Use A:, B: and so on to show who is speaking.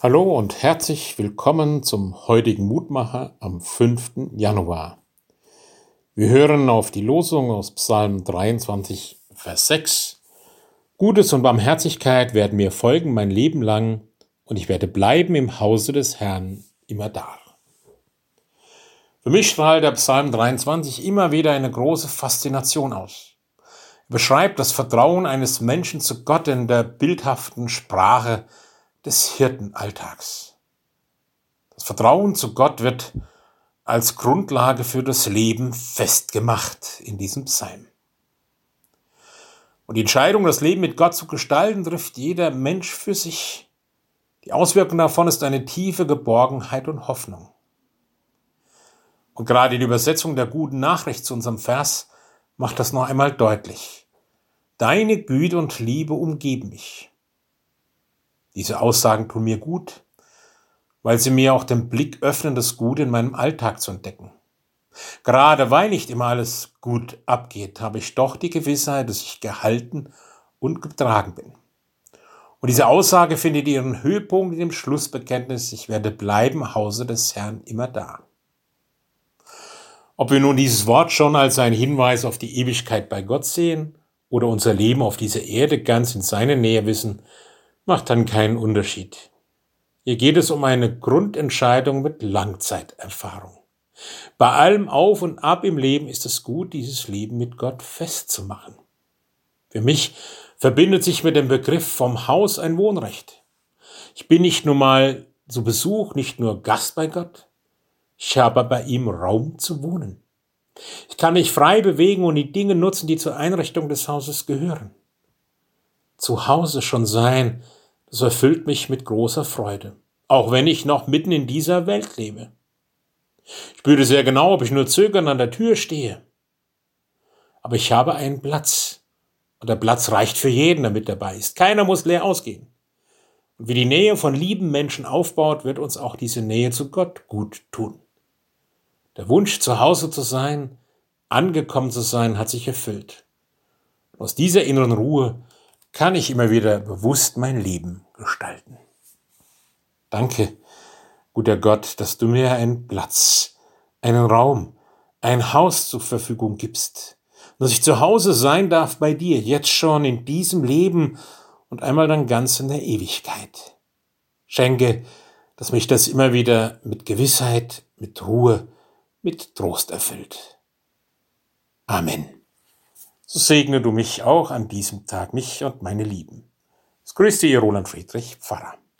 A: Hallo und herzlich willkommen zum heutigen Mutmacher am 5. Januar. Wir hören auf die Losung aus Psalm 23, Vers 6. Gutes und Barmherzigkeit werden mir folgen mein Leben lang und ich werde bleiben im Hause des Herrn immer da. Für mich strahlt der Psalm 23 immer wieder eine große Faszination aus. Er beschreibt das Vertrauen eines Menschen zu Gott in der bildhaften Sprache des Hirtenalltags. Das Vertrauen zu Gott wird als Grundlage für das Leben festgemacht in diesem Psalm. Und die Entscheidung, das Leben mit Gott zu gestalten, trifft jeder Mensch für sich. Die Auswirkung davon ist eine tiefe Geborgenheit und Hoffnung. Und gerade die Übersetzung der guten Nachricht zu unserem Vers macht das noch einmal deutlich. Deine Güte und Liebe umgeben mich. Diese Aussagen tun mir gut, weil sie mir auch den Blick öffnen, das Gute in meinem Alltag zu entdecken. Gerade weil nicht immer alles gut abgeht, habe ich doch die Gewissheit, dass ich gehalten und getragen bin. Und diese Aussage findet ihren Höhepunkt in dem Schlussbekenntnis, ich werde bleiben, Hause des Herrn immer da. Ob wir nun dieses Wort schon als einen Hinweis auf die Ewigkeit bei Gott sehen oder unser Leben auf dieser Erde ganz in seine Nähe wissen, macht dann keinen Unterschied. Hier geht es um eine Grundentscheidung mit Langzeiterfahrung. Bei allem Auf und Ab im Leben ist es gut, dieses Leben mit Gott festzumachen. Für mich verbindet sich mit dem Begriff vom Haus ein Wohnrecht. Ich bin nicht nur mal zu Besuch, nicht nur Gast bei Gott, ich habe bei ihm Raum zu wohnen. Ich kann mich frei bewegen und die Dinge nutzen, die zur Einrichtung des Hauses gehören. Zu Hause schon sein, das erfüllt mich mit großer Freude, auch wenn ich noch mitten in dieser Welt lebe. Ich spüre sehr genau, ob ich nur zögern an der Tür stehe. Aber ich habe einen Platz. Und der Platz reicht für jeden, der mit dabei ist. Keiner muss leer ausgehen. Und wie die Nähe von lieben Menschen aufbaut, wird uns auch diese Nähe zu Gott gut tun. Der Wunsch, zu Hause zu sein, angekommen zu sein, hat sich erfüllt. Aus dieser inneren Ruhe kann ich immer wieder bewusst mein Leben gestalten. Danke, guter Gott, dass du mir einen Platz, einen Raum, ein Haus zur Verfügung gibst, dass ich zu Hause sein darf bei dir, jetzt schon in diesem Leben und einmal dann ganz in der Ewigkeit. Schenke, dass mich das immer wieder mit Gewissheit, mit Ruhe, mit Trost erfüllt. Amen. So segne du mich auch an diesem Tag, mich und meine Lieben. Es grüßt dir Roland Friedrich, Pfarrer.